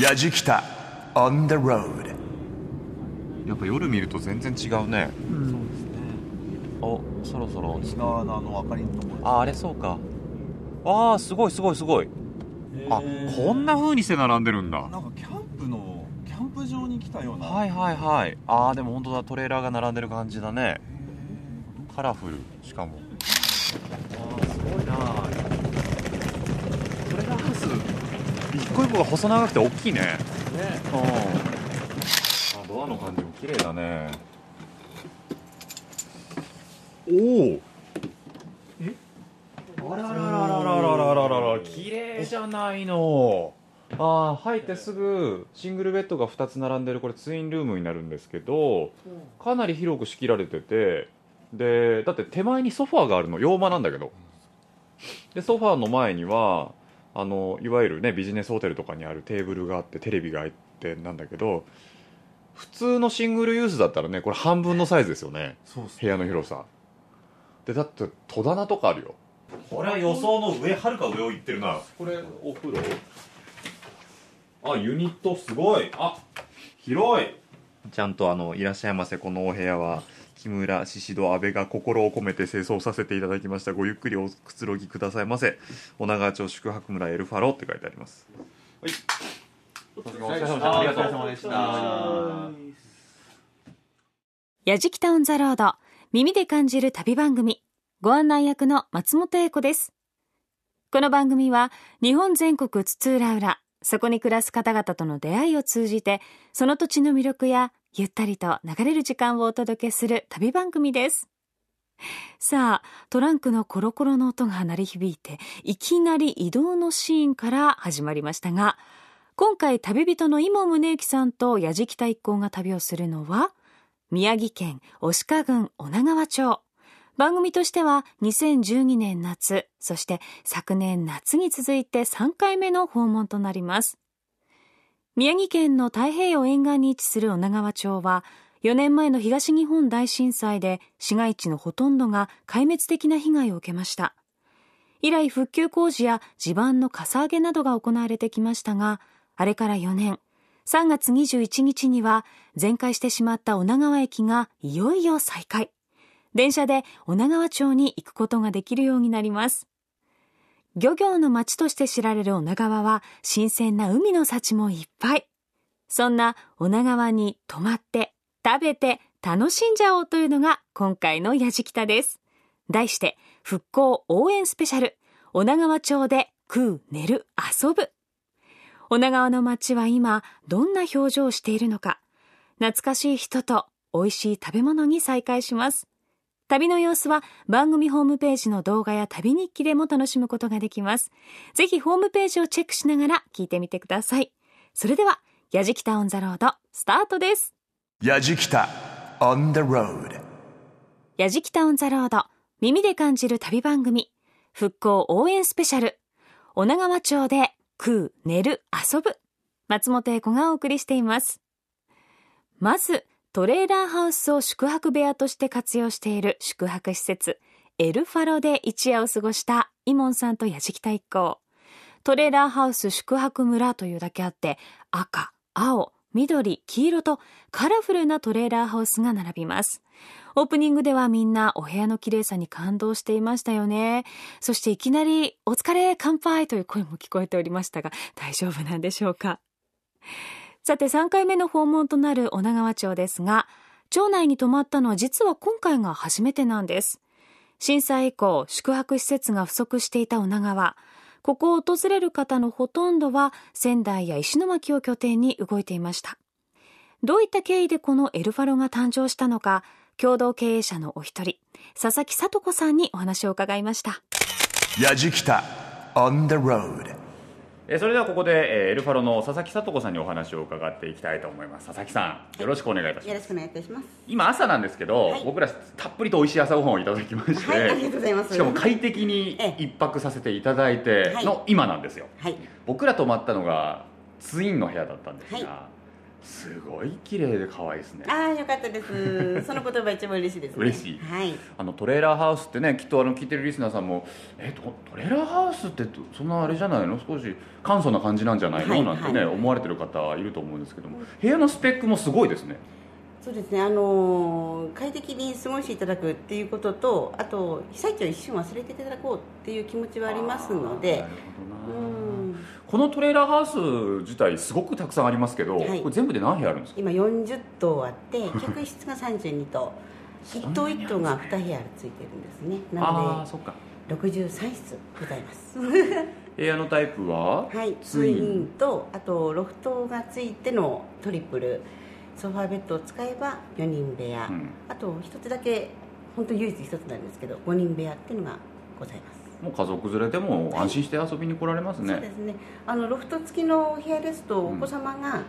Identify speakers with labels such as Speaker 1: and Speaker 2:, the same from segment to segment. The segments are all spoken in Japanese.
Speaker 1: やじきた。On the road
Speaker 2: やっぱ夜見ると全然違うね。
Speaker 3: そうですね。
Speaker 2: おそろそろ
Speaker 3: 西側のあの明かりのところ
Speaker 2: ああれそうか。ああすごいすごいすごい。あこんな風にして並んでるんだ。
Speaker 3: なんかキャンプのキャンプ場に来たような。
Speaker 2: はいはいはい。ああでも本当だトレーラーが並んでる感じだね。カラフルしかも。ああすごいなトレーラーハウス一個一個が細長くて大きいね。
Speaker 3: ね。
Speaker 2: うん。あドアの感じも綺麗だね。おおあらららららららららら綺麗じゃないのあー入ってすぐシングルベッドが2つ並んでるこれツインルームになるんですけどかなり広く仕切られててでだって手前にソファーがあるの洋間なんだけどでソファーの前にはあのいわゆるねビジネスホテルとかにあるテーブルがあってテレビがあってなんだけど普通のシングルユースだったらねこれ半分のサイズですよね。
Speaker 3: そうっす
Speaker 2: 部屋の広さ。でだって戸棚とかあるよ。これは予想の上はるか上を行ってるな。これお風呂？あユニットすごい。あ広い。ちゃんとあのいらっしゃいませこのお部屋は木村宍戸阿部が心を込めて清掃させていただきました。ごゆっくりおくつろぎくださいませ。女川町宿泊村エルファロって書いてあります。はい。お疲れ様でした。ありがとう
Speaker 3: お疲れ様でした。
Speaker 4: やじきたオンザロード耳で感じる旅番組。ご案内役の松本英子です。この番組は日本全国津々浦々そこに暮らす方々との出会いを通じてその土地の魅力やゆったりと流れる時間をお届けする旅番組です。さあトランクのコロコロの音が鳴り響いていきなり移動のシーンから始まりましたが今回旅人の今宗行さんと矢敷太一行が旅をするのは宮城県牡鹿郡女川町。番組としては2012年夏そして昨年夏に続いて3回目の訪問となります。宮城県の太平洋沿岸に位置する女川町は4年前の東日本大震災で市街地のほとんどが壊滅的な被害を受けました。以来復旧工事や地盤のかさ上げなどが行われてきましたがあれから4年。3月21日には全壊してしまった女川駅がいよいよ再開。電車で女川町に行くことができるようになります。漁業の町として知られる女川は新鮮な海の幸もいっぱい。そんな女川に泊まって食べて楽しんじゃおうというのが今回のやじきたです。題して復興応援スペシャル。女川町で食う寝る遊ぶ。女川の町は今どんな表情をしているのか。懐かしい人と美味しい食べ物に再会します。旅の様子は番組ホームページの動画や旅日記でも楽しむことができます。ぜひホームページをチェックしながら聞いてみてください。それではやじきたオンザロードスタートです。
Speaker 1: やじきた on the road
Speaker 4: やじきたオンザロード耳で感じる旅番組。復興応援スペシャル。女川町で食う寝る遊ぶ。松本英子がお送りしています。まずトレーラーハウスを宿泊部屋として活用している宿泊施設エルファロで一夜を過ごしたイモンさんと矢敷太一行。トレーラーハウス宿泊村というだけあって赤青緑黄色とカラフルなトレーラーハウスが並びます。オープニングではみんなお部屋の綺麗さに感動していましたよね。そしていきなりお疲れ乾杯という声も聞こえておりましたが大丈夫なんでしょうか？さて3回目の訪問となる女川町ですが町内に泊まったのは実は今回が初めてなんです。震災以降宿泊施設が不足していた女川ここを訪れる方のほとんどは仙台や石巻を拠点に動いていました。どういった経緯でこのエルファロが誕生したのか共同経営者のお一人佐々木聡子さんにお話を伺いました。
Speaker 2: それではここで、えーエルファロの佐々木聡子さんにお話を伺っていきたいと思います。佐々木さんよろしくお願いいたします。
Speaker 5: よろしくお願いいたします。
Speaker 2: 今朝なんですけど、
Speaker 5: はい。
Speaker 2: 僕らたっぷりと美味しい朝ごはんをいただきまして、
Speaker 5: はいありがとうございます。
Speaker 2: しかも快適に
Speaker 5: ええ。
Speaker 2: 一泊させていただいて
Speaker 5: はい。
Speaker 2: の今なんですよ、
Speaker 5: はい。
Speaker 2: 僕ら泊まったのがツインの部屋だったんですが、
Speaker 5: は
Speaker 2: すごい綺麗で可愛いですね。
Speaker 5: ああよかったです。その言葉一番嬉しいですね。
Speaker 2: 嬉しい。
Speaker 5: はい。
Speaker 2: あのトレーラーハウスってねきっとあの聞いてるリスナーさんもえトトレーラーハウスってそんなあれじゃないの？少し簡素な感じなんじゃないの、
Speaker 5: はい
Speaker 2: なんてね、
Speaker 5: はい。
Speaker 2: 思われてる方いると思うんですけども部屋のスペックもすごいですね。
Speaker 5: そうですね。あのー快適に過ごしていただくっていうこととあと被災地を一瞬忘れていただこうっていう気持ちはありますので
Speaker 2: なるほどな。
Speaker 5: うん
Speaker 2: このトレーラーハウス自体すごくたくさんありますけど、
Speaker 5: はい。
Speaker 2: これ全部で何部屋あるんですか？
Speaker 5: 今40棟あって客室が32棟。一棟一棟が2部屋ついてるんですね。なの
Speaker 2: ーそっか。
Speaker 5: で63室ございます。
Speaker 2: 部屋のタイプは？
Speaker 5: はい
Speaker 2: ツイン。
Speaker 5: ツインとあとロフトがついてのトリプル。ソファーベッドを使えば4人部屋、
Speaker 2: うん。
Speaker 5: あと一つだけ本当唯一一つなんですけど5人部屋っていうのがございます
Speaker 2: もう家族連れでも安心して遊びに来られますね、
Speaker 5: そうですね。あのロフト付きのお部屋ですと
Speaker 2: うん。
Speaker 5: お子様が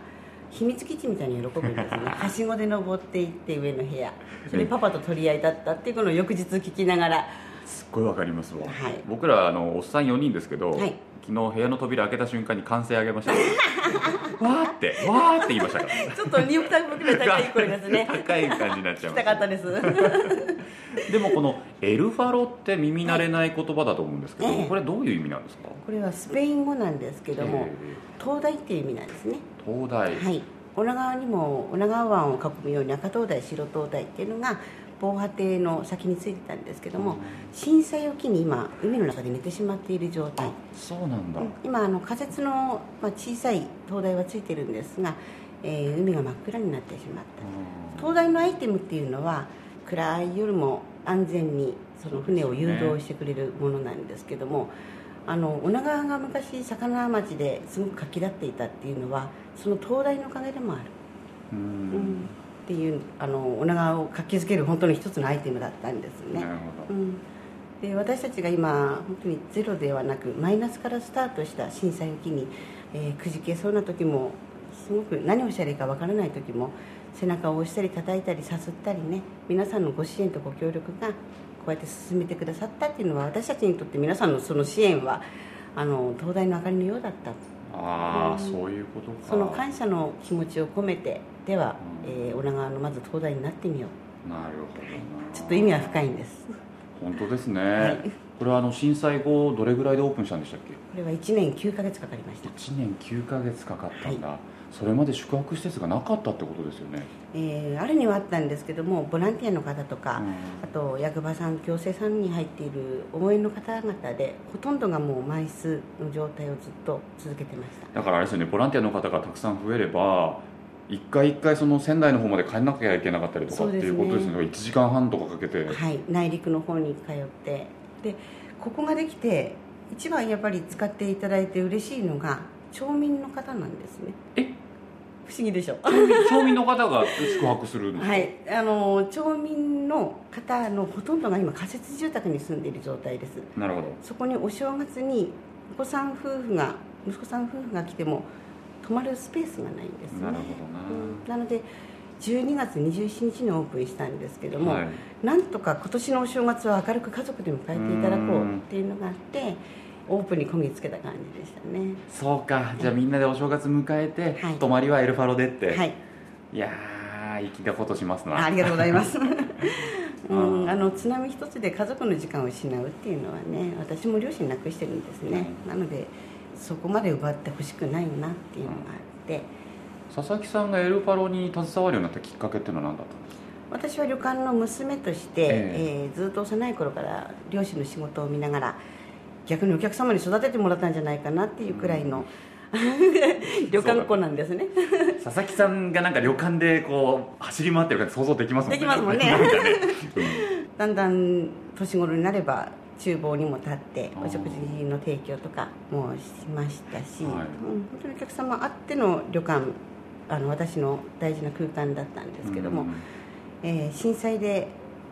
Speaker 5: 秘密基地みたいに喜ぶんですね。はしごで登っていって上の部屋。それパパと取り合いだったっていうのを翌日聞きながら。
Speaker 2: すっごいわかりますわ、
Speaker 5: はい。
Speaker 2: 僕らあのおっさん4人ですけど、
Speaker 5: はい
Speaker 2: 昨日部屋の扉開けた瞬間に歓声上げました。わーってわーって言いましたから。
Speaker 5: ちょっと2オクターブぐらい高い声ですね
Speaker 2: 高い感じになっちゃいま
Speaker 5: 聞きたかったです。
Speaker 2: でもこのエルファロって耳慣れない言葉だと思うんですけど、
Speaker 5: ええ。
Speaker 2: これどういう意味なんですか？
Speaker 5: これはスペイン語なんですけども、
Speaker 2: え
Speaker 5: 灯台っていう意味なんですね。
Speaker 2: ー東大、
Speaker 5: はい。女川にも女川湾を囲むように赤灯台白灯台っていうのが防波堤の先についてたんですけども震災を機に今海の中で寝てしまっている状態。
Speaker 2: あそうなんだ、
Speaker 5: 今あの仮設の、まあ、小さい灯台はついてるんですが、えー海が真っ暗になってしまった。灯台のアイテムっていうのは暗い夜も安全にその船を誘導してくれるものなんですけども、あの女川が昔魚町ですごく活気立っていたっていうのはその灯台のおかげでもある、
Speaker 2: う
Speaker 5: うんん、っていうあの女川を活気づける本当に一つのアイテムだったんですね。
Speaker 2: なるほど、
Speaker 5: うん、で私たちが今本当にゼロではなくマイナスからスタートした震災を機に、えーくじけそうな時もすごく何をしたらいいかわからない時も背中を押したり叩いたりさすったりね皆さんのご支援とご協力がこうやって進めてくださったっていうのは私たちにとって皆さんのその支援はあの東大の明かりのようだった
Speaker 2: ああ、
Speaker 5: うん。
Speaker 2: そういうことか。
Speaker 5: その感謝の気持ちを込めてでは、
Speaker 2: うん。
Speaker 5: えー女川のまず東大になってみよう。
Speaker 2: なるほどな。
Speaker 5: ちょっと意味は深いんです。
Speaker 2: 本当ですね、
Speaker 5: はい。
Speaker 2: これはあの震災後どれぐらいでオープンしたんでしたっけ？
Speaker 5: これは1年9ヶ月かかりました。
Speaker 2: 1年9ヶ月かかったんだ、それまで宿泊施設がなかったってことですよね、
Speaker 5: えーあるにはあったんですけどもボランティアの方とか、
Speaker 2: うん。
Speaker 5: あと役場さん行政さんに入っている応援の方々でほとんどがもう満室の状態をずっと続けてました。
Speaker 2: だからあれですよねボランティアの方がたくさん増えれば一回一回その仙台の方まで帰んなきゃいけなかったりとかっていうことですね。
Speaker 5: そう
Speaker 2: 1時間半とかかけて、
Speaker 5: はい。内陸の方に通って。でここができて一番やっぱり使っていただいて嬉しいのが町民の方なんですね。
Speaker 2: え？
Speaker 5: 不思議でしょ。
Speaker 2: 町民の方が 宿泊するんですか、
Speaker 5: はい。あの町民の方のほとんどが今仮設住宅に住んでいる状態です。
Speaker 2: なるほど。
Speaker 5: そこにお正月にお子さん夫婦が息子さん夫婦が来ても泊まるスペースがないんですね。
Speaker 2: なるほどな。
Speaker 5: うんなので12月27日にオープンしたんですけども、
Speaker 2: はい。
Speaker 5: なんとか今年のお正月は明るく家族で迎えていただこうっていうのがあってオープンにこぎつけた感じでしたね。
Speaker 2: そうか。じゃあみんなでお正月迎えて、
Speaker 5: はい。
Speaker 2: 泊まりはエルファロでって、
Speaker 5: はい。
Speaker 2: いやー粋なことしますな。
Speaker 5: あありがとうございます。うん、
Speaker 2: あ
Speaker 5: の津波一つで家族の時間を失うっていうのはね私も両親亡くしてるんですね、なのでそこまで奪ってほしくないなっていうのがあって、
Speaker 2: 佐々木さんがエルファロに携わるようになったきっかけっていうのは何だったんですか？
Speaker 5: 私は旅館の娘として、
Speaker 2: え
Speaker 5: え。ーずっと幼い頃から漁師の仕事を見ながら逆にお客様に育ててもらったんじゃないかなっていうくらいの、旅館っ子なんですね。
Speaker 2: 佐々木さんがなんか旅館でこう走り回ってる感じ想像できますもんね。
Speaker 5: できますもんね。だんだん年頃になれば厨房にも立ってお食事の提供とかもしましたし、
Speaker 2: はい。
Speaker 5: うん、本当にお客様あっての旅館あの私の大事な空間だったんですけども、
Speaker 2: うん
Speaker 5: えー震災で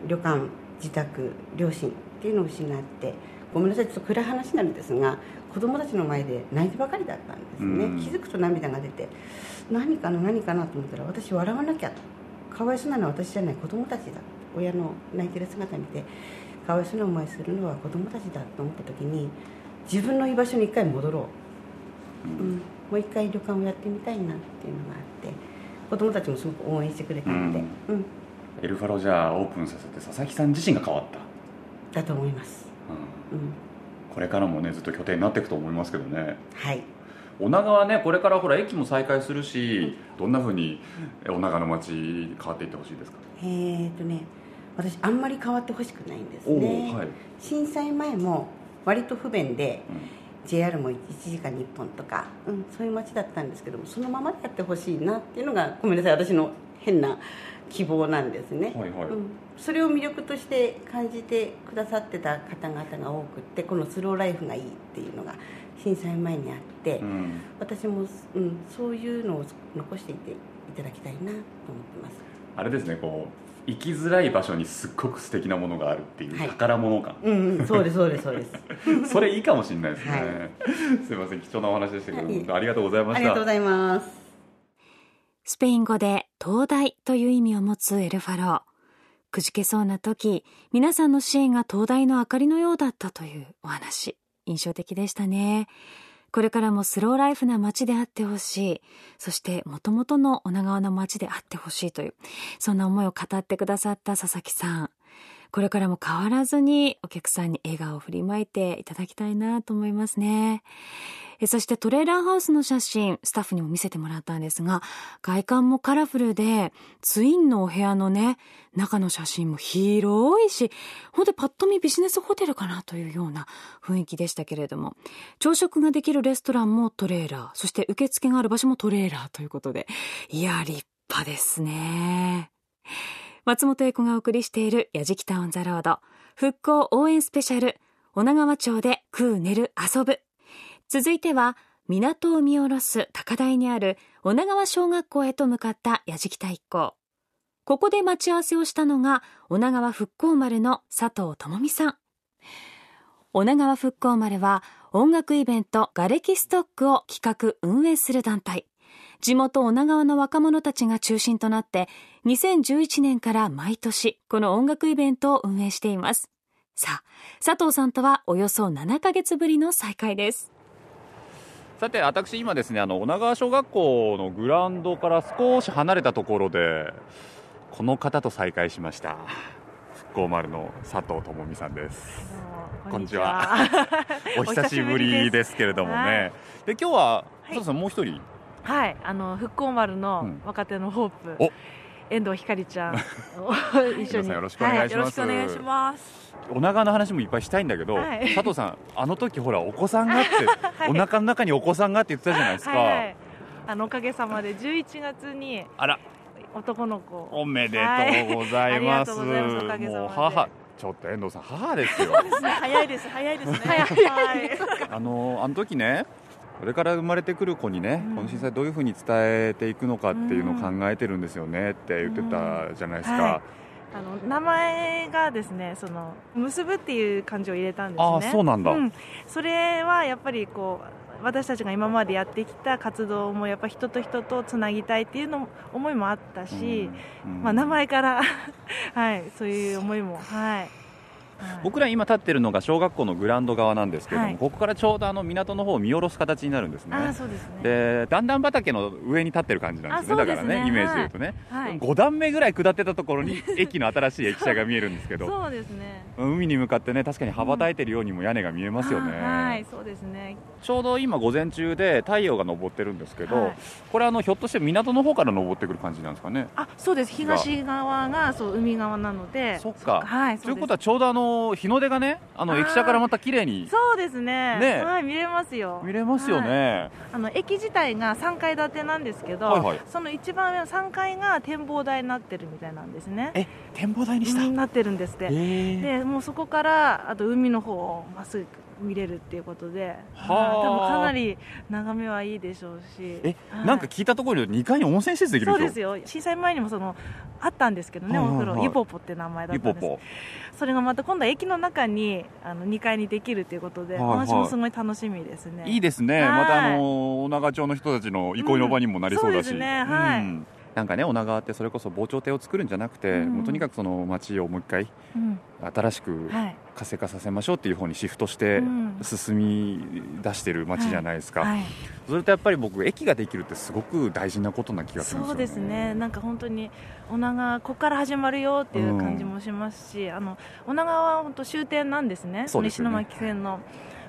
Speaker 5: 旅館自宅両親っていうのを失ってごめんなさいちょっと暗い話なんですが子供たちの前で泣いてばかりだったんですね、
Speaker 2: うん。
Speaker 5: 気づくと涙が出て何かな何かなと思ったら私笑わなきゃかわいそうなのは私じゃない子供たちだ。親の泣いてる姿見てかわいそうな思いするのは子供たちだと思った時に自分の居場所に一回戻ろう、うん、もう一回旅館をやってみたいなっていうのがあって子供たちもすごく応援してくれたので、
Speaker 2: う
Speaker 5: うん。ん
Speaker 2: エルファロじゃあオープンさせて佐々木さん自身が変わった、
Speaker 5: だと思います、
Speaker 2: うん。
Speaker 5: うん、
Speaker 2: これからもねずっと拠点になっていくと思いますけどね。
Speaker 5: はい。
Speaker 2: 女川ねこれからほら駅も再開するしどんなふうにえ女川の街変わっていってほしいですか？
Speaker 5: えーとね私あんまり変わってほしくないんです
Speaker 2: お
Speaker 5: ね、
Speaker 2: おはい、
Speaker 5: 震災前も割と不便で
Speaker 2: うん。
Speaker 5: JR も1時間に1本とか、うん、そういう街だったんですけどもそのままでやってほしいなっていうのがごめんなさい私の変な希望なんですね、
Speaker 2: はいはい。
Speaker 5: うん、それを魅力として感じてくださってた方々が多くってこのスローライフがいいっていうのが震災前にあって、
Speaker 2: うん。
Speaker 5: 私も、うん、そういうのを残していっていただきたいなと思ってます。
Speaker 2: あれですねこう行きづらい場所にすっごく素敵なものがあるっていう
Speaker 5: はい。
Speaker 2: 宝物感、
Speaker 5: うん、うん、そうですそうですそうです。
Speaker 2: それいいかもしれないですね、
Speaker 5: はい。
Speaker 2: すいません貴重なお話でしたけどありがとうございました。
Speaker 5: ありがとうございます。
Speaker 4: スペイン語で灯台という意味を持つエルファロー。くじけそうな時、皆さんの支援が灯台の明かりのようだったというお話。印象的でしたね。これからもスローライフな街であってほしい。そしてもともとの女川の街であってほしいという、そんな思いを語ってくださった佐々木さん。これからも変わらずにお客さんに笑顔を振りまいていただきたいなと思いますね。えそしてトレーラーハウスの写真、スタッフにも見せてもらったんですが、外観もカラフルで、ツインのお部屋のね、中の写真も広いし、ほんとパッと見ビジネスホテルかなというような雰囲気でしたけれども、朝食ができるレストランもトレーラー、そして受付がある場所もトレーラーということで、いや、立派ですね。松本英子がお送りしているやじきたオンザロード復興応援スペシャル女川町で食う寝る遊ぶ続いては港を見下ろす高台にある女川小学校へと向かったやじきた一行。ここで待ち合わせをしたのが女川復興丸の佐藤智美さん。女川復興丸は音楽イベントガレキストックを企画運営する団体。地元女川の若者たちが中心となって2011年から毎年この音楽イベントを運営しています。さあ佐藤さんとはおよそ7ヶ月ぶりの再会です。
Speaker 2: さて私今ですねあの女川小学校のグラウンドから少し離れたところでこの方と再会しました。復興丸の佐藤智美さんです。こんにちは。お久しぶりですけれどもね、
Speaker 6: はい
Speaker 2: で今日は
Speaker 6: はい。
Speaker 2: 佐藤さんもう一人？
Speaker 6: はい、あの復興丸の
Speaker 2: うん。
Speaker 6: 若手のホープ、
Speaker 2: お
Speaker 6: 遠藤ひかりちゃんを 一緒に。
Speaker 2: よろしくお願いします。
Speaker 6: はよろしくお願いします。
Speaker 2: 女川の話もいっぱいしたいんだけど、
Speaker 6: はい。
Speaker 2: 佐藤さんあの時ほらお子さんがって、
Speaker 6: はい。
Speaker 2: お腹の中にお子さんがって言ってたじゃないですか、
Speaker 6: はいはい、あのおかげさまで11月に
Speaker 2: あら。
Speaker 6: 男の子。を
Speaker 2: おめでとうございます、
Speaker 6: はい
Speaker 2: もう母ちょっと遠藤さん母ですよ。
Speaker 6: 早いです早いですね。はい。
Speaker 2: あのあの時ねこれから生まれてくる子にね、
Speaker 6: うん。
Speaker 2: この震災どういうふうに伝えていくのかっていうのを考えてるんですよねって言ってたじゃないですか、
Speaker 6: はい。あの名前がですね、その結ぶっていう漢字を入れたんですね。
Speaker 2: ああそうなんだ、
Speaker 6: うん、それはやっぱりこう私たちが今までやってきた活動もやっぱ人と人とつなぎたいっていうの思いもあったし、
Speaker 2: うん。うん。
Speaker 6: まあ、名前から はいそういう思いもはい、はい
Speaker 2: 僕ら今立ってるのが小学校のグラウンド側なんですけれども、
Speaker 6: はい。
Speaker 2: ここからちょうどあの港の方を見下ろす形になるんですね。
Speaker 6: ですね。
Speaker 2: で段々畑の上に立ってる感じなんですね。だからねイメージで言うとね、
Speaker 6: はい。
Speaker 2: 5段目ぐらい下ってたところに 駅の新しい駅舎が見えるんですけど
Speaker 6: そうですね。
Speaker 2: 海に向かってね確かに羽ばたいてるようにも屋根が見えますよね、
Speaker 6: あはいそうですね。
Speaker 2: ちょうど今午前中で太陽が昇ってるんですけど、
Speaker 6: はい。
Speaker 2: これあのひょっとして港の方から昇ってくる感じなんですかね。
Speaker 6: あそうです。東側がそう海側なので。
Speaker 2: そっか。
Speaker 6: はい
Speaker 2: ということはちょうどあの日の出がねあの駅舎からまた綺麗に
Speaker 6: そうですね。
Speaker 2: ね。
Speaker 6: はい見れますよ。
Speaker 2: 見れますよね、
Speaker 6: あの駅自体が3階建てなんですけど、
Speaker 2: はいはい。
Speaker 6: その一番上の3階が展望台になってるみたいなんですね。
Speaker 2: え展望台にした、
Speaker 6: うんなってるんですって、でもうそこからあと海の方をまっすぐ見れるっていうことで、
Speaker 2: はあ。
Speaker 6: はい多分かなり眺めはいいでしょうし。
Speaker 2: え、
Speaker 6: はい。
Speaker 2: なんか聞いたところで2階に温泉施設できる
Speaker 6: そうですよ。震災前にもそのあったんですけどね、
Speaker 2: はいはいはい。
Speaker 6: お風呂。ゆぽぽって名前だったんです。
Speaker 2: ゆぽぽ
Speaker 6: それがまた今度は駅の中にあの2階にできるということで、
Speaker 2: はいはい。
Speaker 6: 私もすごい楽しみですね。
Speaker 2: いいですね、
Speaker 6: はい
Speaker 2: またあの女川町の人たちの憩いの場にもなりそうだし、
Speaker 6: うん。そうですね。はい。
Speaker 2: んなんかね女川ってそれこそ防潮堤を作るんじゃなくて、
Speaker 6: うん。
Speaker 2: もうとにかくその町をもう一回
Speaker 6: うん。
Speaker 2: 新しく
Speaker 6: はい。
Speaker 2: 活性化させましょうっていう方にシフトして
Speaker 6: うん。
Speaker 2: 進み出してる町じゃないですか、
Speaker 6: はい。
Speaker 2: それとやっぱり僕駅ができるってすごく大事なことな気がするんですよ、ね、
Speaker 6: そうですね、なんか本当に女川、ここから始まるよっていう感じもしますし、あの女川は本当終点なんですね、
Speaker 2: すよね。
Speaker 6: 西巻線の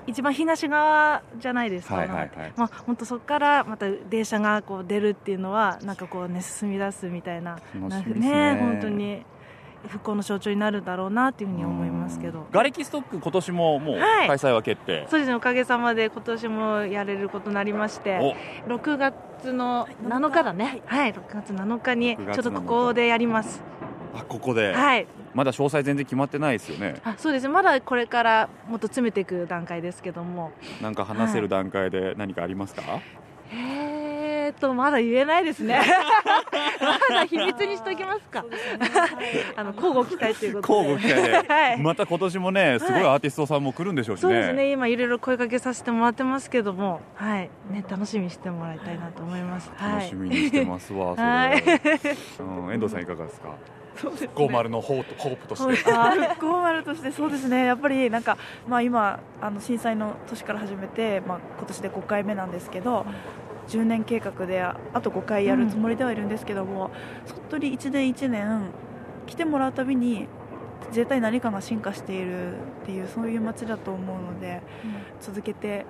Speaker 6: 一番東側じゃないですか、
Speaker 2: はいはいはい。
Speaker 6: まあ、本当そこからまた電車がこう出るっていうのは、なんかこうね、進み出すみたいな、なんか
Speaker 2: 楽しみですね。
Speaker 6: 本当に復興の象徴になるだろうなっていうふうに思いますけど。
Speaker 2: ガレキストック今年ももう
Speaker 6: はい。
Speaker 2: 開催は決定、
Speaker 6: そうですね。おかげさまで今年もやれることになりまして。6月の7日だね。はい、6月7日に
Speaker 2: 6月
Speaker 6: ちょっとここでやります。
Speaker 2: おあここで、
Speaker 6: はい。
Speaker 2: まだ詳細全然決まってないですよね。
Speaker 6: あそうです。ねまだこれからもっと詰めていく段階ですけども。
Speaker 2: なんか話せる段階で何かありますか、
Speaker 6: えーっとまだ言えないですね。まだ秘密にしておきますか。あの交互期待ということで。
Speaker 2: 交互期待で、
Speaker 6: はい。
Speaker 2: また今年もねすごいアーティストさんも来るんでしょうしね、
Speaker 6: そうですね。今いろいろ声かけさせてもらってますけども。はい。ね楽しみにしてもらいたいなと思います。
Speaker 2: 楽しみにしてますわ、それ、
Speaker 6: はい。
Speaker 2: うん、遠藤さんいかがですか？
Speaker 7: そうですね。
Speaker 2: ゴーマルのホープホープとして。
Speaker 7: 復興丸としてそうですね。やっぱりなんか、まあ、今あの震災の年から始めて、まあ、今年で5回目なんですけど10年計画でああと5回やるつもりではいるんですけども、本当に1年1年来てもらうたびに絶対何かが進化しているっていうそういう街だと思うので、続けて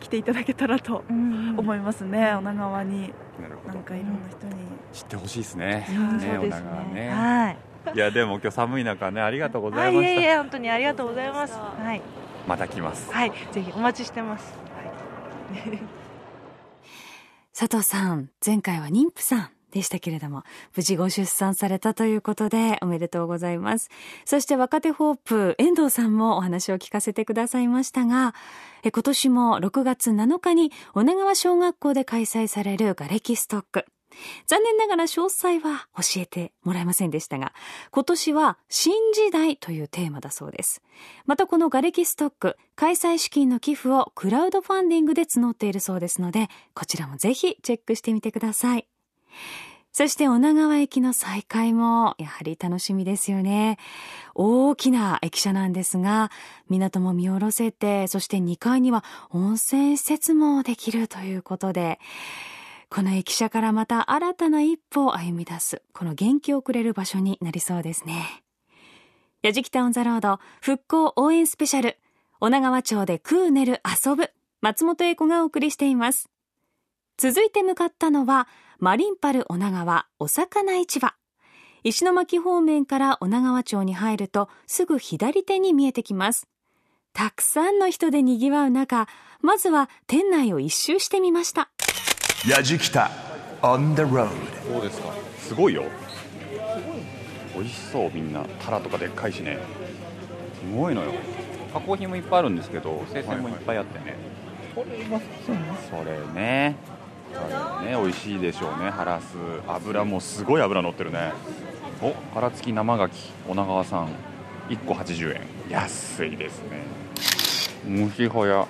Speaker 7: 来ていただけたらと思いますね、女川に。
Speaker 2: なるほど。
Speaker 7: なんかいろんな人に。
Speaker 2: 知ってほしいですね。
Speaker 6: うん。
Speaker 2: ね
Speaker 6: そうです
Speaker 2: 女川ね。
Speaker 6: はい。
Speaker 2: いやでも今日寒い中ねありがとうござ
Speaker 6: はいい、
Speaker 2: ました、
Speaker 6: いえいえ、本当にありがとうございます。はい、
Speaker 2: また来ます。
Speaker 6: はい、ぜひお待ちしてます。
Speaker 4: 佐藤さん、前回は妊婦さんでしたけれども、無事ご出産されたということでおめでとうございます。そして若手ホープ、遠藤さんもお話を聞かせてくださいましたが、え今年も6月7日に女川小学校で開催されるガレキストック。残念ながら詳細は教えてもらえませんでしたが、今年は新時代というテーマだそうです。またこのガレキストック、開催資金の寄付をクラウドファンディングで募っているそうですので、こちらもぜひチェックしてみてください。そして女川駅の再開もやはり楽しみですよね。大きな駅舎なんですが、港も見下ろせて、そして2階には温泉施設もできるということで、この駅舎からまた新たな一歩を歩み出す、この元気をくれる場所になりそうですね。やじきたオンザロード復興応援スペシャル、女川町で食う寝る遊ぶ、松本英子がお送りしています。続いて向かったのは、マリンパル女川お魚市場。石巻方面から女川町に入るとすぐ左手に見えてきます。たくさんの人で賑わう中、まずは店内を一周してみました。
Speaker 1: やじきた on the road
Speaker 2: そうですか。すごいよ。美味しそうみんな。タラとかでっかいしね。すごいのよ。加工品もいっぱいあるんですけど生鮮もいっぱいあってね、それね。それねね美味しいでしょうね。ハラス油もすごい油乗ってるね。お殻付き生牡蠣女川さん。1個80円安いですね。むしほや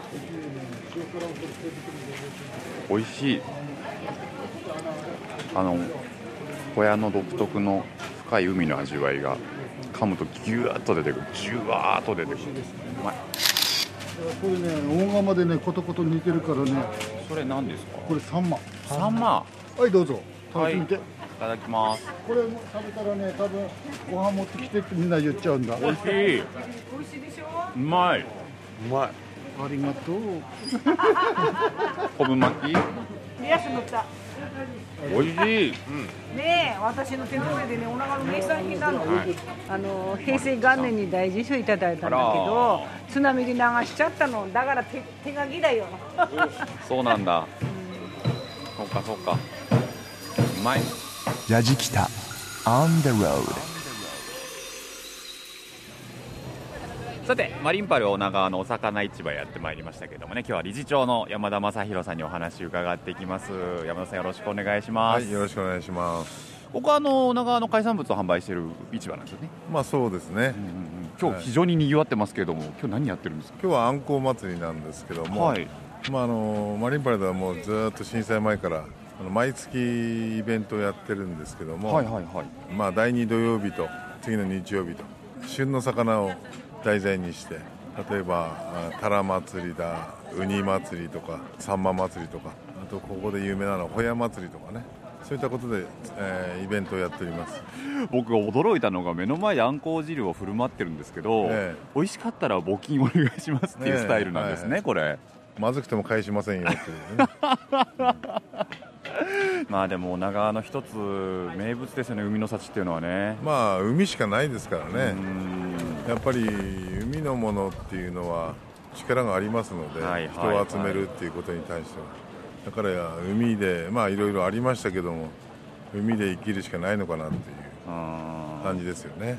Speaker 2: 美味しい。あの小屋の独特の深い海の味わいが噛むとギューッと出てくる。ジュワーッと出てくる。うまい。
Speaker 8: これね大釜でねコトコト煮てるからね。
Speaker 2: それ何ですか？
Speaker 8: これサンマ。
Speaker 2: サンマ。
Speaker 8: はいどうぞ。食べてみて、
Speaker 2: いただきます。
Speaker 8: これも食べたらね多分ご飯持ってきてってみんな言っちゃうんだ。
Speaker 2: 美味しい。うまい。うまい。
Speaker 8: ありがとう。
Speaker 2: 昆布巻き？
Speaker 9: リアス乗った
Speaker 2: 美味しい、
Speaker 9: ねえ私の手の上でねお腹の名産品なの、あの平成元年に大事賞いただいたんだけど津波で流しちゃったの。だから手手書きだよ。
Speaker 2: そうなんだ。そうかそうか。うまい。
Speaker 1: やじきた。On the road
Speaker 2: さてマリンパル女川のお魚市場やってまいりましたけどもね今日は理事長の山田正弘さんにお話伺っていきます。山田さんよろしくお願いします、
Speaker 10: はい、よろしくお願いします。
Speaker 2: ここはあの女川の海産物を販売している市場なんですよね。
Speaker 10: まあそうですね。
Speaker 2: 今日非常に賑わってますけれども、今日何やってるんですか？
Speaker 10: 今日はあんこう祭りなんですけども、
Speaker 2: はい。
Speaker 10: まああのマリンパレードはもうずっと震災前からあの毎月イベントをやってるんですけども、
Speaker 2: はいはいはい。
Speaker 10: まあ、第2土曜日と次の日曜日と旬の魚を題材にして例えばあタラ祭りだウニ祭りとかサンマ祭りとかあとここで有名なのはホヤ祭りとかね。そういったことで、えーイベントをやっております。
Speaker 2: 僕が驚いたのが目の前であんこう汁を振る舞ってるんですけど、
Speaker 10: え
Speaker 2: 美味しかったら募金お願いしますっていうスタイルなんですね、
Speaker 10: はいはい
Speaker 2: これ。
Speaker 10: まずくても返しませんよっていうね。
Speaker 2: まあでも女川の一つ名物ですよね海の幸っていうのはね。
Speaker 10: まあ海しかないですからねやっぱり海のものっていうのは力がありますので、
Speaker 2: はいはい
Speaker 10: 人を集めるっていうことに対しては、だから海でまあいろいろありましたけども海で生きるしかないのかなっていう感じですよね。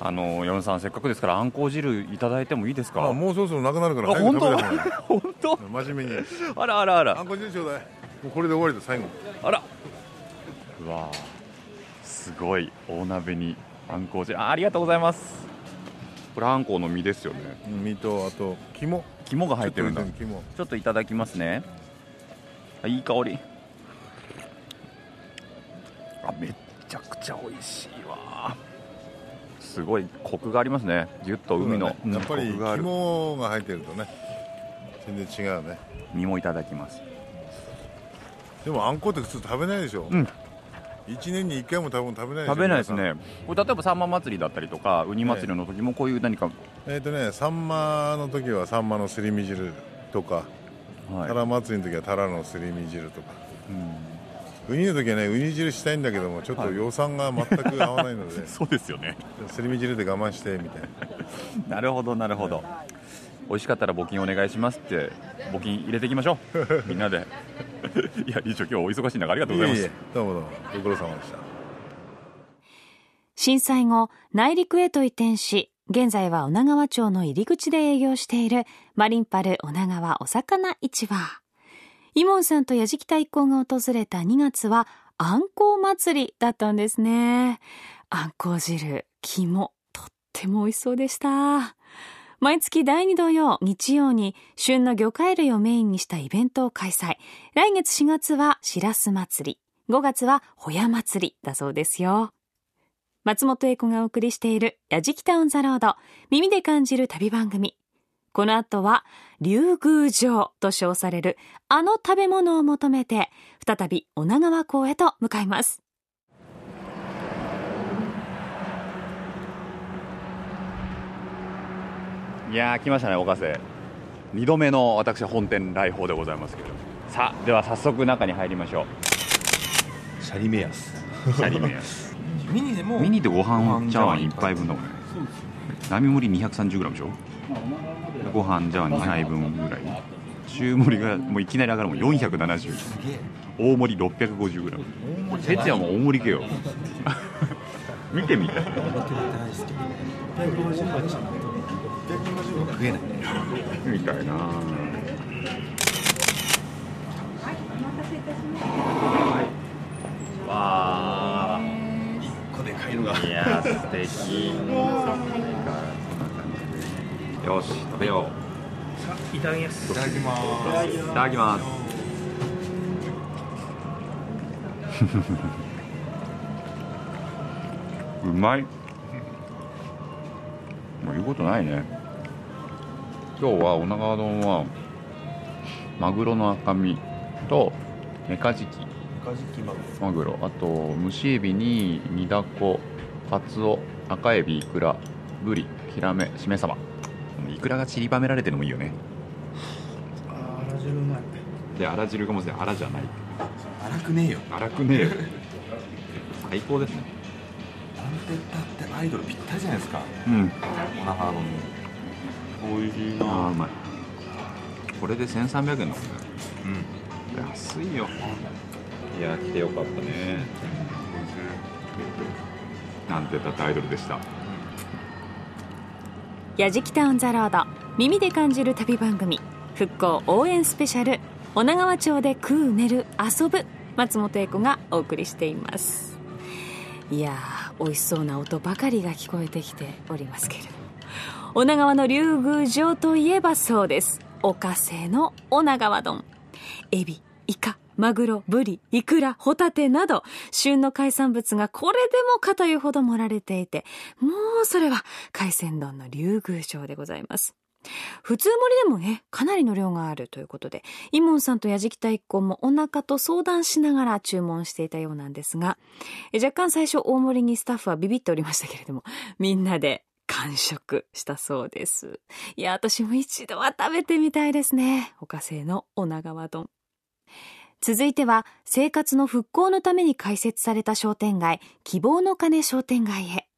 Speaker 2: あの山田さんせっかくですからあんこう汁いただいてもいいですか？
Speaker 10: あもうそろそろなくなるから
Speaker 2: 本
Speaker 10: 方がいい。
Speaker 2: 本当？
Speaker 10: 真面目に。
Speaker 2: あらあらあら。
Speaker 10: あんこ汁ちょうだい。もうこれで終わりだ最後。
Speaker 2: あら。うわー。すごい大鍋にあんこう汁。あありがとうございますこれあんこうの身ですよね。
Speaker 10: 身とあと肝。
Speaker 2: 肝が入ってるんだ。
Speaker 10: ちょっと肝。
Speaker 2: ちょっといただきますね。あいい香り。あめっちゃくちゃ美味しいわ。すごいコクがありますね。ぎゅっと海の、
Speaker 10: ね。やっぱり肝が入ってるとね全然違うね。
Speaker 2: 身もいただきます。
Speaker 10: でもあんこって普通食べないでしょ、
Speaker 2: うん
Speaker 10: 1年に1回も多分食べないでしょ
Speaker 2: 食べないです
Speaker 10: 皆
Speaker 2: ねこれ例えばサンマ祭りだったりとかウニ祭りの時もこういう何か、
Speaker 10: さんえっ、とねサンマの時はサンマのすり身汁とか、
Speaker 2: はい。
Speaker 10: タラ祭りの時はタラのすり身汁とか、ウニの時はねウニ汁したいんだけどもちょっと予算が全く合わないので、
Speaker 2: そうですよね。
Speaker 10: すり身汁で我慢してみたいな。
Speaker 2: なるほどなるほど、美味しかったら募金お願いしますって募金入れていきましょう みんなで いや理事長今日お忙しい中ありがとうございます
Speaker 10: どうもどうもご苦労様でした
Speaker 4: 震災後、内陸へと移転し、現在は女川町の入り口で営業しているマリンパル女川お魚市場。イモンさんと矢敷太一行が訪れた2月は、あんこう祭りだったんですね。あんこう汁、肝、とっても美味しそうでした。毎月第2土曜、日曜に旬の魚介類をメインにしたイベントを開催。来月4月はしらす祭り。5月はホヤ祭りだそうですよ。松本英子がお送りしているラジキタオンザロード耳で感じる旅番組。この後は、竜宮城と称されるあの食べ物を求めて、再び女川港へと向かいます。
Speaker 2: いやー来ましたね岡瀬2度目の私本店来訪でございますけどさあでは早速中に入りましょう。
Speaker 3: シャリ目安
Speaker 2: シャリ目安
Speaker 3: ミニでも
Speaker 2: ミニでご飯茶碗1杯分だもんね並盛り 230g でしょ？ご飯茶碗2杯分ぐらい。中盛りがもういきなり上がるもん。470大盛り 650g 哲也も大盛りけよ。見てみ。たい
Speaker 3: 食えない。
Speaker 2: みたいな。わあ
Speaker 3: 1個でかいのが。
Speaker 2: いやー素敵。よし食べよう
Speaker 3: いただきます。いただきます。
Speaker 2: いただきます。うまい。もう言うことないね今日は女川丼はマグロの赤身とメカジキ。
Speaker 3: マグ
Speaker 2: ロ。あと蒸しエビに煮だこカツオ赤エビイクラブリヒラメしめ鯖。イクラが散りばめられてるのもいいよね。
Speaker 3: あら汁うまい。
Speaker 2: であら汁がもしあらじゃない。
Speaker 3: 荒くねえよ。
Speaker 2: 荒くねえよ。最高ですね。
Speaker 3: なんて言ったってアイドルぴったりじゃないですか。
Speaker 2: うん。
Speaker 3: おなはのおいしい
Speaker 2: あーうまい。これで1300円だもんね
Speaker 3: うん。
Speaker 2: 安いよ。いや来てよかったね。なんて言ったってアイドルでした。
Speaker 4: やじきタウンザロード耳で感じる旅番組。復興応援スペシャル。女川町で食う寝る遊ぶ。松本英子がお送りしています。いやー美味しそうな音ばかりが聞こえてきておりますけれども女川の竜宮城といえばそうですおかせの女川丼エビイカマグロ、ブリ、イクラ、ホタテなど、旬の海産物がこれでもかというほど盛られていて、もうそれは海鮮丼の竜宮城でございます。普通盛りでもね、かなりの量があるということで、イモンさんとヤジキタ一行もお腹と相談しながら注文していたようなんですが、若干最初大盛りにスタッフはビビっておりましたけれども、みんなで完食したそうです。いや、私も一度は食べてみたいですね。おか製の女川丼。続いては、生活の復興のために開設された商店街、希望の鐘商店街へ。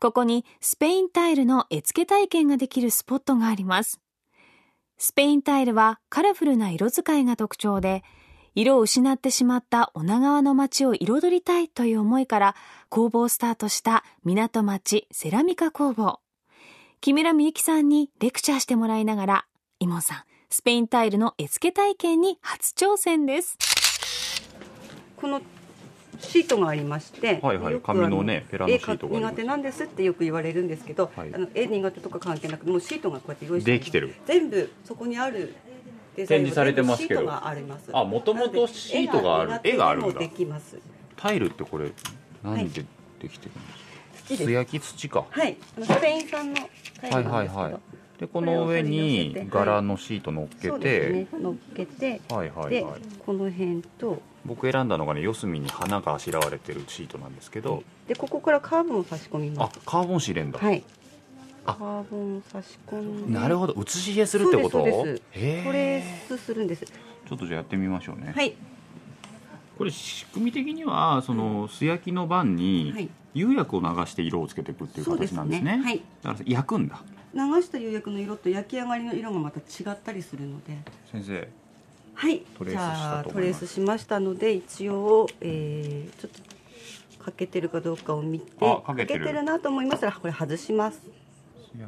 Speaker 4: ここにスペインタイルの絵付け体験ができるスポットがあります。スペインタイルはカラフルな色使いが特徴で、色を失ってしまった女川の街を彩りたいという思いから工房をスタートした港町セラミカ工房。木村美幸さんにレクチャーしてもらいながら、イモンさん、スペインタイルの絵付け体験に初挑戦です。
Speaker 5: このシートがありまして、
Speaker 2: はいはい
Speaker 5: よくあの
Speaker 2: 紙のねペラのシートが
Speaker 5: 苦手なんですってよく言われるんですけど、
Speaker 2: はい
Speaker 5: あの絵苦手とか関係なくもうシートがこうやって用意して
Speaker 2: できてる
Speaker 5: 全部そこにある
Speaker 2: 展示されてますけど。
Speaker 5: あ
Speaker 2: もともとシートがある。絵があるんだ。タイルってこれ何でできてるんですか？素焼き土か。
Speaker 5: はい。スペイン産のタイル
Speaker 2: はいはいはい。でこの上に柄のシート乗っけて。
Speaker 5: ね。乗っけて、
Speaker 2: はいはい
Speaker 5: で
Speaker 2: はい。
Speaker 5: この辺と。
Speaker 2: 僕選んだのがね四隅に花があしらわれてるシートなんですけど。
Speaker 5: でここからカーボンを差し込みま
Speaker 2: あ
Speaker 5: す
Speaker 2: カーボン紙入れんだ
Speaker 5: はい。
Speaker 2: あ
Speaker 5: カーボンを差し込んで。
Speaker 2: なるほど。写し絵するってこと？
Speaker 5: そうですそうです。
Speaker 2: へー。
Speaker 5: これすするんです。
Speaker 2: ちょっとじゃあやってみましょうね。
Speaker 5: はい。
Speaker 2: これ仕組み的にはその素焼きの晩に釉薬を流して色をつけていくっていう形なんですね。
Speaker 5: ね。はい。
Speaker 2: だから焼くんだ。
Speaker 5: 流した釉薬の色と焼き上がりの色がまた違ったりするので。
Speaker 2: 先生。
Speaker 5: はい。
Speaker 2: トレ
Speaker 5: トレースしましたので一応、えーちょっとかけてるかどうかを見て。
Speaker 2: あかけてる。
Speaker 5: なと思いましたらこれ外しますで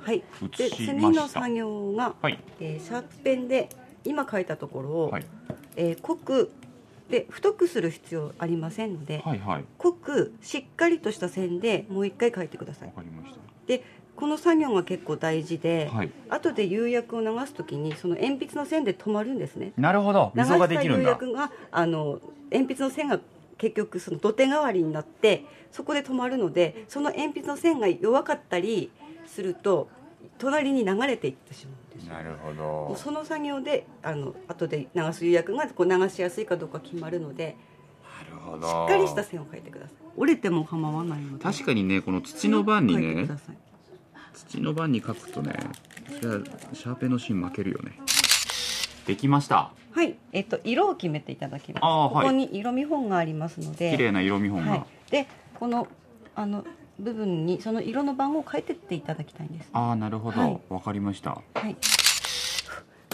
Speaker 5: はい。で次の作業が、
Speaker 2: はい。
Speaker 5: えーシャープペンで今書いたところを、
Speaker 2: はい。
Speaker 5: えー濃くで太くする必要ありませんので、
Speaker 2: はいはい。
Speaker 5: 濃くしっかりとした線でもう一回書いてください。
Speaker 2: わかりました。
Speaker 5: でこの作業が結構大事で、
Speaker 2: はい。
Speaker 5: 後で釉薬を流す時にその鉛筆の線で止まるんですね。
Speaker 2: なるほど。溝ができるん
Speaker 5: 流し
Speaker 2: だ
Speaker 5: た釉薬があの鉛筆の線が結局その土手代わりになってそこで止まるのでその鉛筆の線が弱かったりすると隣に流れていってしまうんです
Speaker 2: なるほど。
Speaker 5: その作業であの後で流す釉薬がこう流しやすいかどうか決まるので
Speaker 2: なるほど。
Speaker 5: しっかりした線を描いてください。折れても構わないので
Speaker 2: 確かにねこの土の番にね土の番に書くとねシャーペンの芯負けるよねできました。
Speaker 5: はい、えっと色を決めていただきます。
Speaker 2: あーはい。
Speaker 5: ここに色見本がありますので、
Speaker 2: 綺麗な色見本が、
Speaker 5: はい、でこのあの部分にその色の番号を書いてっていただきたいんです。
Speaker 2: ああなるほど。
Speaker 5: はい。
Speaker 2: わ、かりました。
Speaker 5: はい。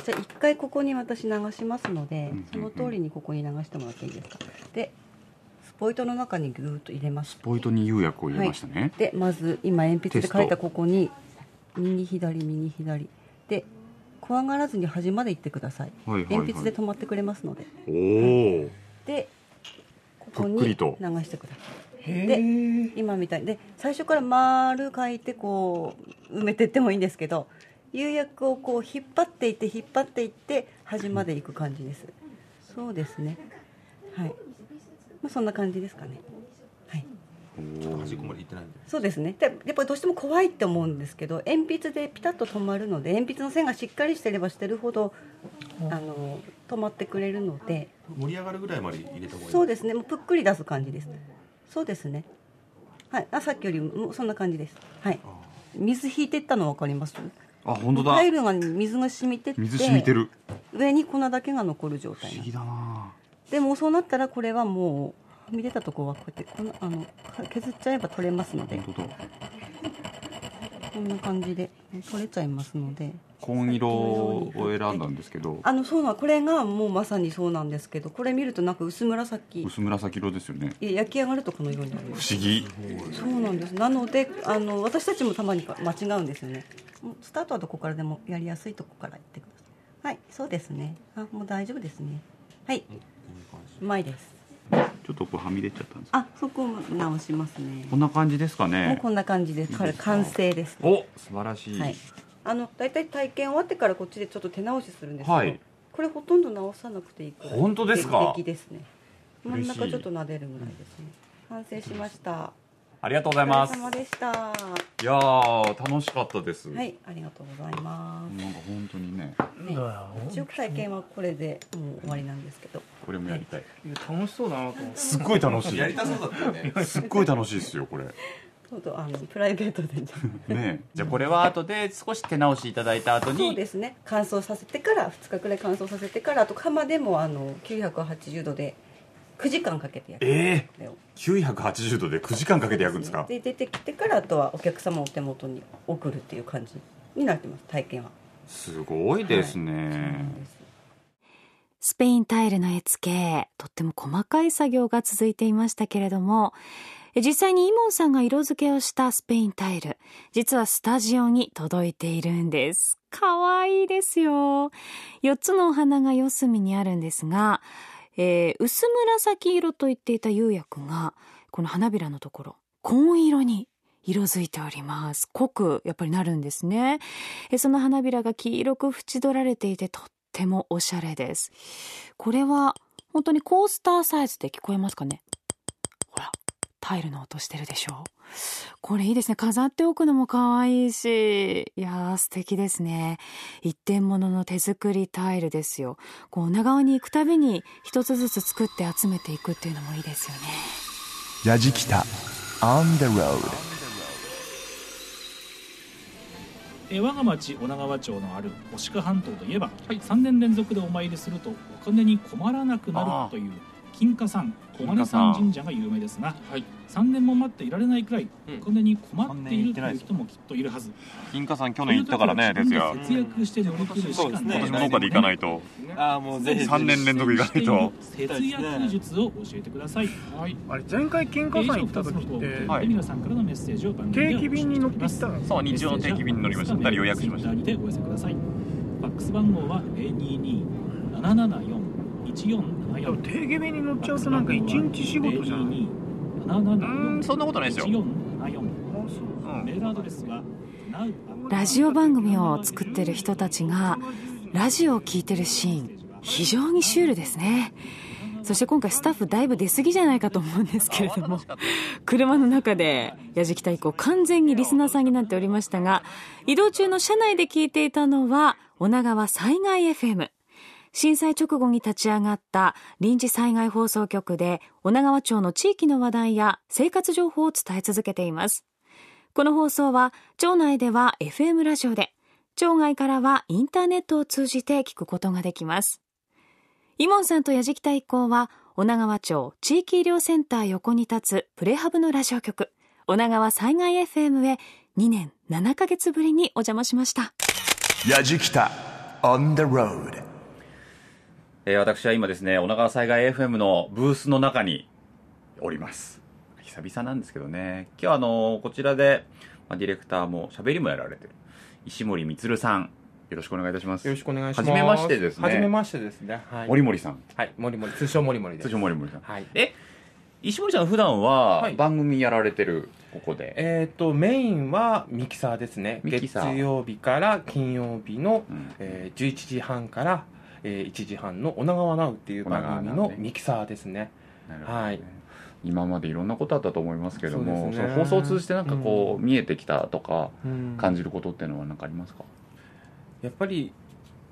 Speaker 5: じゃあ一回ここに私流しますので
Speaker 2: うん、
Speaker 5: その通りにここに流してもらっていいですか。で、スポイトの中にぐーっと入れます。
Speaker 2: ポイントに釉薬を入れましたね、
Speaker 5: でまず今鉛筆で書いたここに右左右左。で怖がらずに端まで行ってください。
Speaker 2: はいはいはい。
Speaker 5: 鉛筆で止まってくれますので。
Speaker 2: おお
Speaker 5: でここに流してください。で今みたいに。で最初から丸書いてこう埋めてってもいいんですけど釉薬をこう引っ張っていって引っ張っていって端まで行く感じです。そうですね。はい、まあ、そんな感じですかね。はい
Speaker 3: 端っこまで行ってないんで。
Speaker 5: そうですね。でやっぱりどうしても怖いって思うんですけど鉛筆でピタッと止まるので鉛筆の線がしっかりしてればしてるほどあの止まってくれるので。
Speaker 3: 盛り上がるぐらいまで入れた方がいい。
Speaker 5: そうですね。もうぷっくり出す感じです。そうですね。はい。あさっきよりもそんな感じです。はい。水引いてったの分かります？
Speaker 2: あ本当だ。
Speaker 5: タイルが水が染みてって
Speaker 2: 水染みてる。
Speaker 5: 上に粉だけが残る状態なんです
Speaker 2: だな。
Speaker 5: でもうそうなったらこれはもうはみ出たところはこうやってこのあの削っちゃえば取れますので。こんな感じで取れちゃいますので。
Speaker 2: 紺色を選んだんですけど。
Speaker 5: あのそうなんこれがもうまさにそうなんですけどこれ見るとなんか薄紫。
Speaker 2: 薄紫色ですよね。
Speaker 5: 焼き上がるとこのようになる
Speaker 2: 不思議。
Speaker 5: そうなんです。なのであの私たちもたまに間違うんですよね。スタートはどこからでもやりやすいとこから行ってください。はいそうですね。あもう大丈夫ですね。はい、うまいです
Speaker 2: ちょっとこうはみ出ちゃったんです。
Speaker 5: あそこを直しますね。
Speaker 2: こんな感じですか
Speaker 5: もう
Speaker 2: ね
Speaker 5: こんな感じでこれ完成です。
Speaker 2: お素晴らしい、
Speaker 5: はい。あの大体体験終わってからこっちでちょっと手直しするんですけど、
Speaker 2: はい。
Speaker 5: これほとんど直さなくていい
Speaker 2: 本当ですか？
Speaker 5: 出来ですね。真ん中ちょっと撫でるぐらいですね。完成しました
Speaker 2: ありがとうございます。
Speaker 5: お疲れ様でした。はい
Speaker 2: やー楽しかったです、
Speaker 5: いありがとうございます。
Speaker 2: なんか本当にね。
Speaker 5: ね一応体験はこれでもう終わりなんですけど。
Speaker 2: これもやりたい、
Speaker 11: 楽しそうだなと思って。
Speaker 2: すっごい楽しい。
Speaker 3: やりたそうだったよね。
Speaker 2: すっごい楽しいですよこれ。
Speaker 5: ちょっとあのプライベートで
Speaker 2: ねじゃあこれは後で少し手直しいただいた後
Speaker 5: そう
Speaker 2: に
Speaker 5: ですね。乾燥させてから2日くらい乾燥させてからあと釜でもあの980度で9時間かけて焼く。
Speaker 2: ええ
Speaker 5: これを
Speaker 2: 980度で9時間かけて焼くんですか？
Speaker 5: で出てきてからあとはお客様のお手元に送るっていう感じになってます体験は。
Speaker 2: すごいですね、
Speaker 4: スペインタイルの絵付け、とっても細かい作業が続いていましたけれども、実際にイモンさんが色付けをしたスペインタイル、実はスタジオに届いているんです。かわいいですよ。4つのお花が四隅にあるんですが、えー薄紫色と言っていた釉薬が、この花びらのところ、紺色に色づいております。濃くやっぱりなるんですね。えその花びらが黄色く縁取られていてとってもおしゃれです。これは本当にコースターサイズで聞こえますかね、タイルの音してるでしょ？これいいですね。飾っておくのも可愛いし。いやー素敵ですね。一点物の手作りタイルですよ。こう、女川に行くたびに一つずつ作って集めていくっていうのもいいですよね。
Speaker 1: やじきた On the road
Speaker 12: えー我が町女川町のある牡鹿半島といえば、3年連続でお参りするとお金に困らなくなるという金華山小金山神社が有名ですが、はい、3年も待っていられないくらいお金に困っているという人もきっといるはず、うん、
Speaker 2: 金華山去年行ったからねですが
Speaker 12: 節約して乗り切るしかない、ね、
Speaker 2: 今年もどっで行かないと、
Speaker 3: あもうぜひ
Speaker 2: 3年連続行かないと。
Speaker 12: 節約術を教えてください、はい、
Speaker 11: あれ前回金華山行った時って
Speaker 12: はい、さんからのメッセージを
Speaker 11: 定期便に乗ってきた
Speaker 2: そう日曜の定期便に乗りました。2人予約しました
Speaker 12: でお寄せください。ファックス番号は022 774 1 4いや
Speaker 11: 定義目に乗っちゃうとなんか一日仕事じゃ
Speaker 12: なん
Speaker 2: そんなことないですよ。
Speaker 4: ラジオ番組を作ってる人たちがラジオを聴いてるシーン非常にシュールですね。そして今回スタッフだいぶ出過ぎじゃないかと思うんですけれども車の中でやじきた以降完全にリスナーさんになっておりましたが移動中の車内で聞いていたのは女川災害 FM 震災直後に立ち上がった臨時災害放送局で女川町の地域の話題や生活情報を伝え続けています。この放送は町内では FM ラジオで町外からはインターネットを通じて聞くことができます。イモンさんと矢敷太一行は女川町地域医療センター横に立つプレハブのラジオ局女川災害 FM へ2年7ヶ月ぶりにお邪魔しました。
Speaker 1: やじきた On the road.
Speaker 2: えー私は今ですね女川災害 FM のブースの中におります久々なんですけどね今日はあのこちらで、まあ、ディレクターも喋りもやられてる石森充さんよろしくお願いいたします
Speaker 13: よろしくお願いします。
Speaker 2: はじめましてですね
Speaker 13: はじめましてですね。はい。
Speaker 2: 森森さん
Speaker 13: はい、森森、通称森森です。
Speaker 2: 通称森森さん
Speaker 13: はい。
Speaker 2: え石森さん普段は番組やられてるここで、
Speaker 13: えっ、と、メインはミキサーですね。
Speaker 2: ミキサー
Speaker 13: 月曜日から金曜日の、えー11時半から、えー1時半の女川ナウっていう番組のミキサーですね。はい。
Speaker 2: 今までいろんなことあったと思いますけども
Speaker 13: ね。
Speaker 2: の放送を通じてなんかこう、見えてきたとか、
Speaker 13: うん。
Speaker 2: 感じることっていうのは何かありますか？
Speaker 13: やっぱり、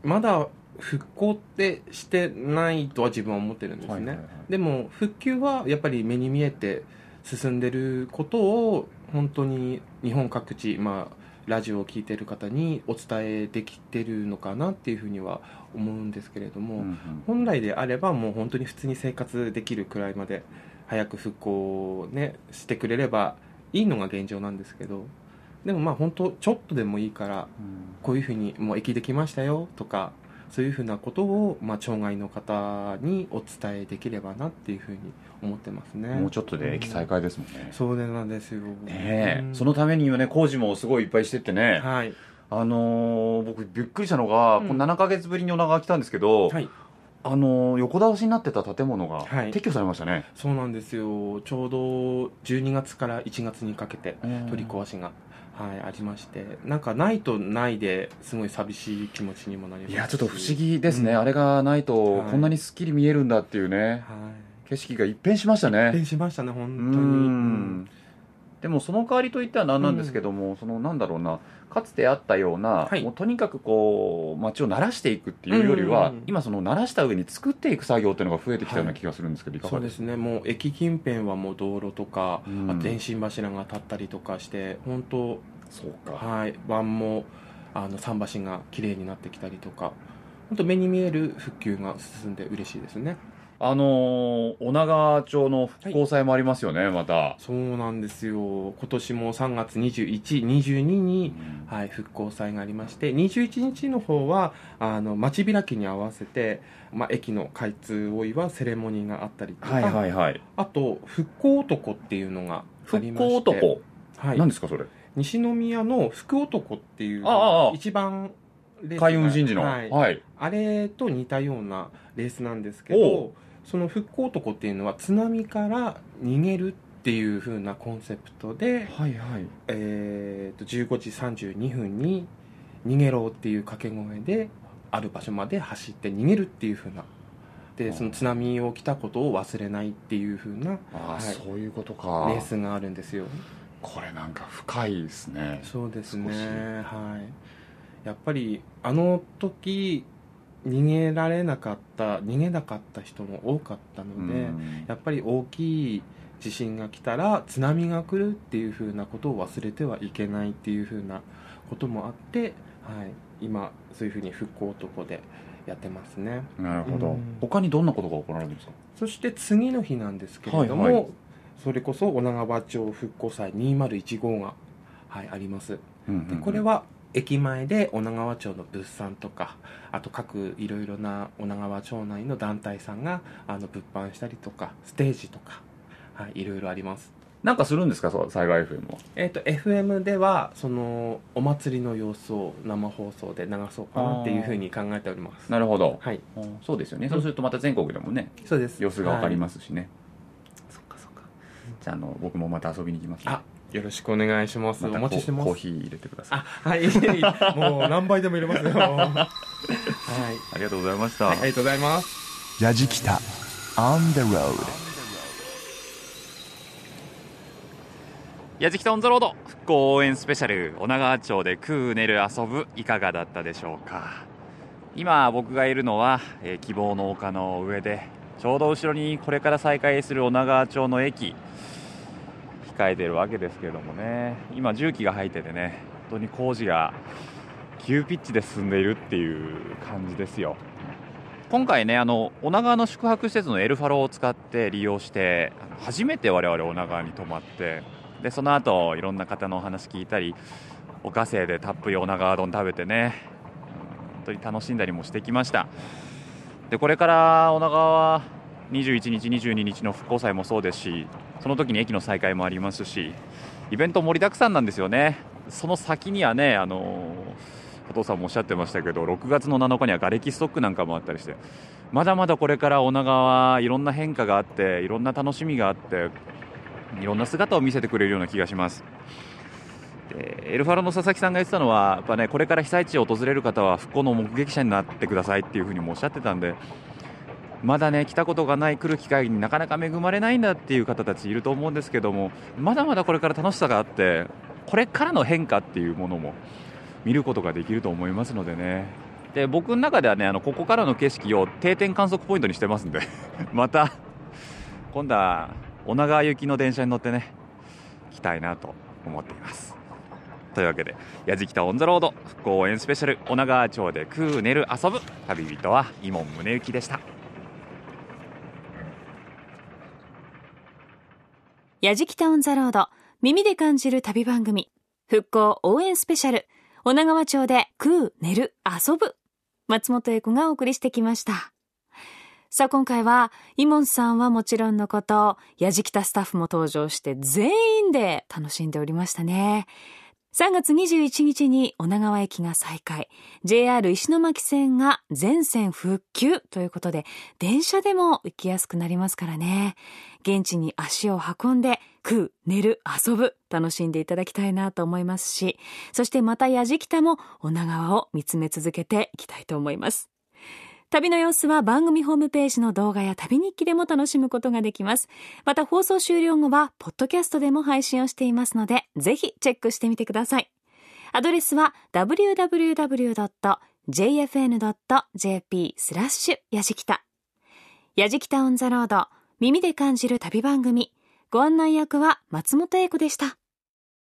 Speaker 13: まだ復興ってしてないとは自分は思ってるんですね。
Speaker 2: はいはいはい。
Speaker 13: でも、復旧はやっぱり目に見えて進んでることを、本当に日本各地、まあ、ラジオを聞いてる方にお伝えできてるのかなっていうふうには思うんですけれども、本来であればもう本当に普通に生活できるくらいまで早く復興をねしてくれればいいのが現状なんですけどでもまあ本当ちょっとでもいいから、こういうふうにもう駅できましたよとかそういうふうなことを、まあ、町外の方にお伝えできればなっていうふうに思ってますね。
Speaker 2: もうちょっとで駅再開ですもんね、
Speaker 13: そうなんですよ。
Speaker 2: ねえ。
Speaker 13: うん。
Speaker 2: そのためにはね工事もすごいいっぱいしてってね、
Speaker 13: はい。
Speaker 2: あのー僕びっくりしたのが、この7か月ぶりに女川来たんですけど、あのー横倒しになってた建物が撤去されましたね、
Speaker 13: そうなんですよ。ちょうど12月から1月にかけて取り壊しがはい、ありましてなんかないとないですごい寂しい気持ちにもなります
Speaker 2: いやちょっと不思議ですね、あれがないとこんなにすっきり見えるんだっていうね、景色が一変しましたね。
Speaker 13: 一変しましたね本当に。
Speaker 2: うん。でもその代わりといっては何なんですけども、そのなんだろうなかつてあったような、もうとにかくこう街を慣らしていくっていうよりは、
Speaker 13: うんうん
Speaker 2: 今その慣らした上に作っていく作業っていうのが増えてきたような気がするんですけど、い。か
Speaker 13: そうで
Speaker 2: すす
Speaker 13: ね。もう駅近辺はもう道路とか、
Speaker 2: ん。
Speaker 13: あと電信柱が立ったりとかして本当
Speaker 2: そうか。
Speaker 13: はい。湾もあの桟橋が綺麗になってきたりとか本当目に見える復旧が進んで嬉しいですね
Speaker 2: あのー女川町の復興祭もありますよね、また。
Speaker 13: そうなんですよ。今年も3月2122に、はい、復興祭がありまして21日の方はあの街開きに合わせて、まあ、駅の開通を祝うセレモニーがあったりとか、
Speaker 2: はいはいはい。
Speaker 13: あと復興男っていうのがありまして
Speaker 2: 復興男？
Speaker 13: はい、
Speaker 2: 何ですかそれ？
Speaker 13: 西宮の福男っていう一番
Speaker 2: 開運神事の。
Speaker 13: はい。
Speaker 2: はい。
Speaker 13: あれと似たようなレースなんですけ
Speaker 2: お
Speaker 13: どその復興男っていうのは津波から逃げるっていう風なコンセプトで、
Speaker 2: はいはい。
Speaker 13: えー、と15時32分に「逃げろ」っていう掛け声である場所まで走って逃げるっていう風な。でその津波を来たことを忘れないっていう風な
Speaker 2: ああ、
Speaker 13: はい。
Speaker 2: そういうことか。
Speaker 13: レースがあるんですよ。
Speaker 2: これなんか深いですね。
Speaker 13: そうですね。はい。やっぱりあの時逃げられなかった逃げなかった人も多かったので、
Speaker 2: うん。
Speaker 13: やっぱり大きい地震が来たら津波が来るっていう風なことを忘れてはいけないっていう風なこともあって、はい、今そういう風に復興男でやってますね。
Speaker 2: なるほど、
Speaker 13: うん。
Speaker 2: 他にどんなことが行われるんですか？
Speaker 13: そして次の日なんですけれども、
Speaker 2: はいはい。
Speaker 13: それこそ女川町復興祭2015が、はい、あります、
Speaker 2: うんうんうん。
Speaker 13: でこれは駅前で女川町の物産とかあと各いろいろな女川町内の団体さんがあの物販したりとかステージとか、はい、いろいろあります。
Speaker 2: なんかするんですか？そう災害 FM は。
Speaker 13: えー、と FM ではそのお祭りの様子を生放送で流そうかなっていうふうに考えております。
Speaker 2: なるほど、
Speaker 13: はい、
Speaker 2: そうですよね。そうするとまた全国でもね
Speaker 13: そうです。
Speaker 2: 様子がわかりますしね、
Speaker 13: そっかそっか。
Speaker 2: じゃああの僕もまた遊びに行きます、ね、
Speaker 13: あよろしくお願いします、お待ちしてます。
Speaker 2: コーヒー入れてください。
Speaker 13: あはい。もう何杯でも入れますよ。はい。
Speaker 2: ありがとうございました、
Speaker 13: はいありがとうございます。
Speaker 1: やじきた。On the road
Speaker 2: やじきたオンザロード復興応援スペシャル女川町で食う寝る遊ぶいかがだったでしょうか。今僕がいるのは、えー希望の丘の上でちょうど後ろにこれから再開する女川町の駅控えてるわけですけれどもね。今重機が入っててね本当に工事が急ピッチで進んでいるっていう感じですよ。今回ねあの女川の宿泊施設のエルファロを使って利用してあの初めて我々女川に泊まってでその後いろんな方のお話聞いたりおかせでたっぷり女川丼食べてね本当に楽しんだりもしてきました。でこれから女川は21日22日の復興祭もそうですしその時に駅の再開もありますしイベント盛りだくさんなんですよね。その先にはねあの加藤さんもおっしゃってましたけど6月の7日には瓦礫ストックなんかもあったりしてまだまだこれから女川いろんな変化があっていろんな楽しみがあっていろんな姿を見せてくれるような気がします。でエルファロの佐々木さんが言ってたのはやっぱ、ね、これから被災地を訪れる方は復興の目撃者になってくださいっていうふにもおっしゃってたんでまだね来たことがない来る機会になかなか恵まれないんだっていう方たちいると思うんですけどもまだまだこれから楽しさがあってこれからの変化っていうものも見ることができると思いますのでね。で僕の中ではねあのここからの景色を定点観測ポイントにしてますんで。また今度は女川行きの電車に乗ってね来たいなと思っています。というわけで「やじきたオン・ザ・ロード」復興応援スペシャル女川町で食う寝る遊ぶ旅人は井門宗之でした。
Speaker 4: やじきたオンザロード耳で感じる旅番組復興応援スペシャル女川町で食う寝る遊ぶ松本英子がお送りしてきました。さあ今回はイモンさんはもちろんのことやじきたスタッフも登場して全員で楽しんでおりましたね。3月21日に女川駅が再開。JR 石巻線が全線復旧ということで電車でも行きやすくなりますからね。現地に足を運んで食う寝る遊ぶ楽しんでいただきたいなと思いますしそしてまたやじきたも女川を見つめ続けていきたいと思います。旅の様子は番組ホームページの動画や旅日記でも楽しむことができます。また放送終了後は、ポッドキャストでも配信をしていますので、ぜひチェックしてみてください。アドレスは www.jfn.jp スラッシュやじきた。やじきたオンザロード、耳で感じる旅番組。ご案内役は松本英子でした。